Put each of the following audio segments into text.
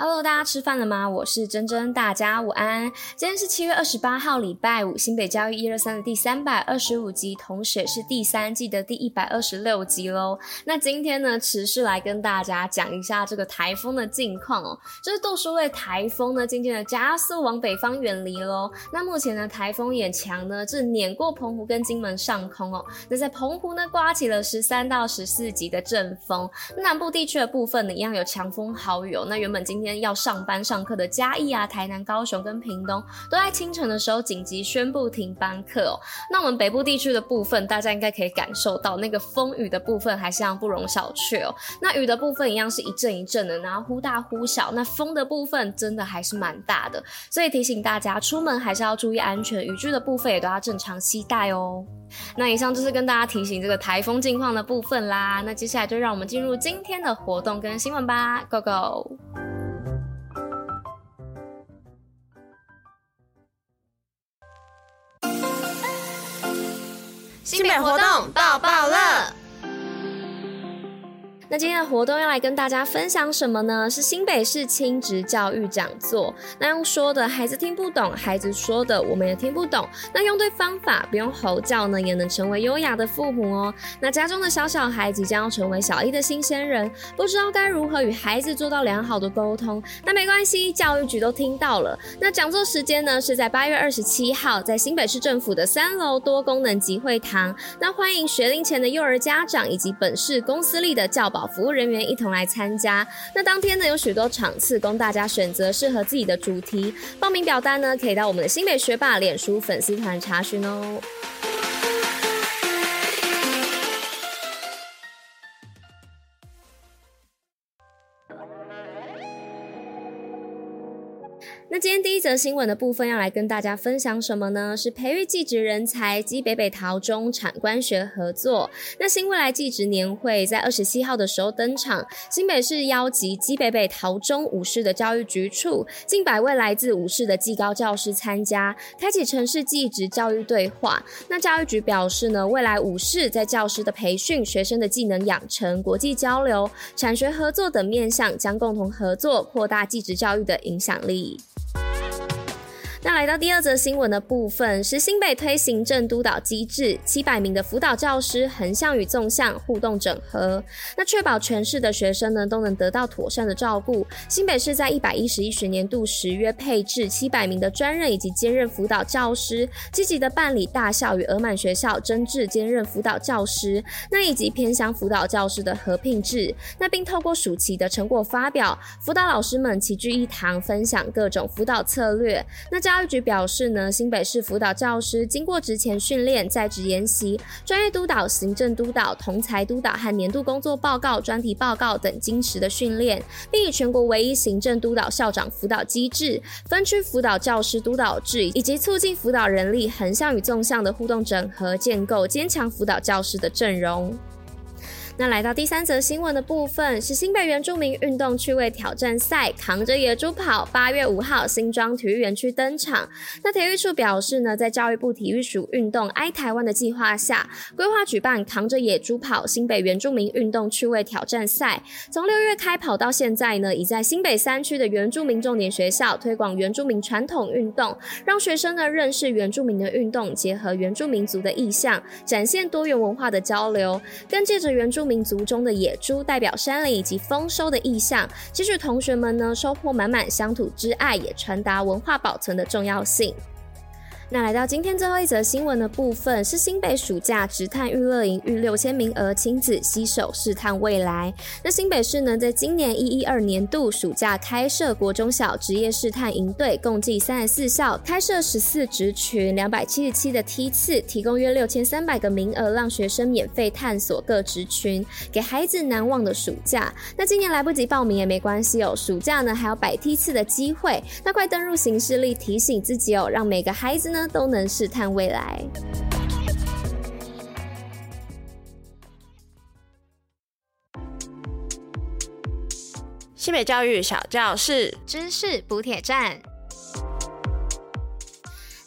Hello，大家吃饭了吗？我是珍珍，大家午安。今天是七月二十八号，礼拜五，新北教育一二三的第三百二十五集，同时也是第三季的第一百二十六集喽。那今天呢，持续来跟大家讲一下这个台风的近况哦。就是杜苏芮台风呢，渐渐的加速往北方远离喽。那目前呢，台风眼墙呢，正碾过澎湖跟金门上空哦。那在澎湖呢，刮起了十三到十四级的阵风。南部地区的部分呢，一样有强风豪雨哦。那原本今天。要上班上课的嘉义啊、台南、高雄跟屏东，都在清晨的时候紧急宣布停班课哦。那我们北部地区的部分，大家应该可以感受到那个风雨的部分还是让不容小觑哦。那雨的部分一样是一阵一阵的，然后忽大忽小。那风的部分真的还是蛮大的，所以提醒大家出门还是要注意安全，雨具的部分也都要正常携带哦。那以上就是跟大家提醒这个台风近况的部分啦。那接下来就让我们进入今天的活动跟新闻吧，Go Go！新北活动爆爆乐。那今天的活动要来跟大家分享什么呢？是新北市亲职教育讲座。那用说的孩子听不懂，孩子说的我们也听不懂。那用对方法，不用吼叫呢，也能成为优雅的父母哦。那家中的小小孩即将要成为小一的新鲜人，不知道该如何与孩子做到良好的沟通。那没关系，教育局都听到了。那讲座时间呢是在八月二十七号，在新北市政府的三楼多功能集会堂。那欢迎学龄前的幼儿家长以及本市公私立的教保服务人员一同来参加。那当天呢，有许多场次供大家选择适合自己的主题。报名表单呢，可以到我们的新北学霸脸书粉丝团查询哦。那今天第一则新闻的部分要来跟大家分享什么呢？是培育技职人才基北北桃中产官学合作。那新未来技职年会在二十七号的时候登场，新北市邀集基北北桃中五市的教育局处近百位来自五市的技高教师参加，开启城市技职教育对话。那教育局表示呢，未来五市在教师的培训、学生的技能养成、国际交流、产学合作等面向，将共同合作扩大技职教育的影响力。那来到第二则新闻的部分，是新北推行政督导机制，七百名的辅导教师横向与纵向互动整合，那确保全市的学生呢都能得到妥善的照顾。新北市在一百一十一学年度时约配置七百名的专任以及兼任辅导教师，积极的办理大校与额满学校争制兼任辅导教师，那以及偏乡辅导教师的合聘制，那并透过暑期的成果发表，辅导老师们齐聚一堂，分享各种辅导策略。那教育局表示呢，新北市辅导教师经过职前训练、在职研习、专业督导、行政督导、同侪督导和年度工作报告、专题报告等精实的训练，并以全国唯一行政督导校长辅导机制、分区辅导教师督导制以及促进辅导人力横向与纵向的互动整合，建构坚强辅导教师的阵容。那来到第三则新闻的部分，是新北原住民运动趣味挑战赛，扛着野猪跑，八月五号新庄体育园区登场。那体育处表示呢，在教育部体育署运动爱台湾的计划下，规划举办扛着野猪跑新北原住民运动趣味挑战赛。从六月开跑到现在呢，已在新北三区的原住民重点学校推广原住民传统运动，让学生呢认识原住民的运动，结合原住民族的意象，展现多元文化的交流，跟借着原住民族中的野猪代表山林以及丰收的意象，其实同学们呢收获满满乡土之爱，也传达文化保存的重要性。那来到今天最后一则新闻的部分，是新北暑假职探娱乐营逾六千名额亲子携手试探未来。那新北市呢，在今年一一二年度暑假开设国中小职业试探营队，共计三十四校，开设十四职群，两百七十七的梯次，提供约六千三百个名额，让学生免费探索各职群，给孩子难忘的暑假。那今年来不及报名也没关系哦，暑假呢还有摆梯次的机会，那快登入行事历提醒自己哦，让每个孩子呢。都能试探未来。西北教育小教室，知识补铁站。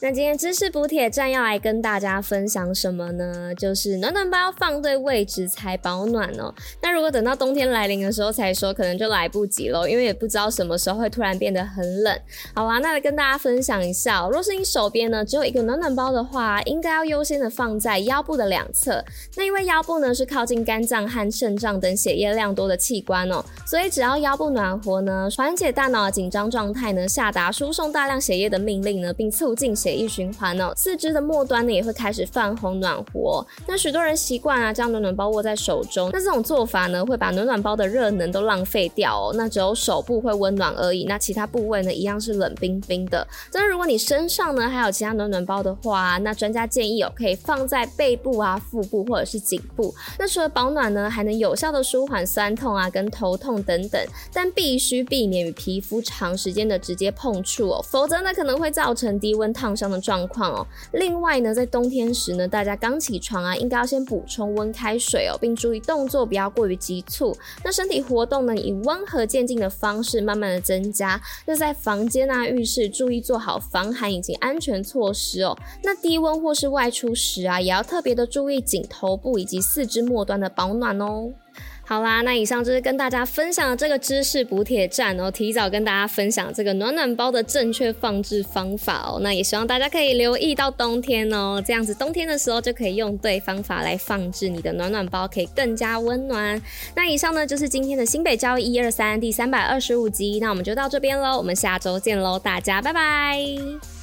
那今天知识补铁站要来跟大家分享什么呢？就是暖暖包放对位置才保暖哦。那如果等到冬天来临的时候才说，可能就来不及了，因为也不知道什么时候会突然变得很冷。好啦，那来跟大家分享一下哦，若是你手边呢只有一个暖暖包的话，应该要优先的放在腰部的两侧。那因为腰部呢是靠近肝脏和肾脏等血液量多的器官哦，所以只要腰部暖和呢，缓解大脑的紧张状态呢，下达输送大量血液的命令呢，并促进血血液循环哦，四肢的末端呢也会开始泛红暖和。那许多人习惯啊将暖暖包握在手中，那这种做法呢会把暖暖包的热能都浪费掉哦，那只有手部会温暖而已，那其他部位呢一样是冷冰冰的。但是如果你身上呢还有其他暖暖包的话，那专家建议哦可以放在背部啊、腹部或者是颈部。那除了保暖呢，还能有效的舒缓酸痛啊跟头痛等等，但必须避免与皮肤长时间的直接碰触哦，否则呢可能会造成低温烫伤的状况哦。另外呢，在冬天时呢，大家刚起床啊，应该要先补充温开水哦，并注意动作不要过于急促。那身体活动呢，以温和渐进的方式慢慢的增加。那在房间啊、浴室注意做好防寒以及安全措施哦。那低温或是外出时啊，也要特别的注意颈头部以及四肢末端的保暖哦。好啦，那以上就是跟大家分享的这个知识补铁站哦，提早跟大家分享这个暖暖包的正确放置方法哦。那也希望大家可以留意到冬天哦，这样子冬天的时候就可以用对方法来放置你的暖暖包，可以更加温暖。那以上呢就是今天的新北交易一二三第三百二十五集，那我们就到这边喽，我们下周见喽，大家拜拜。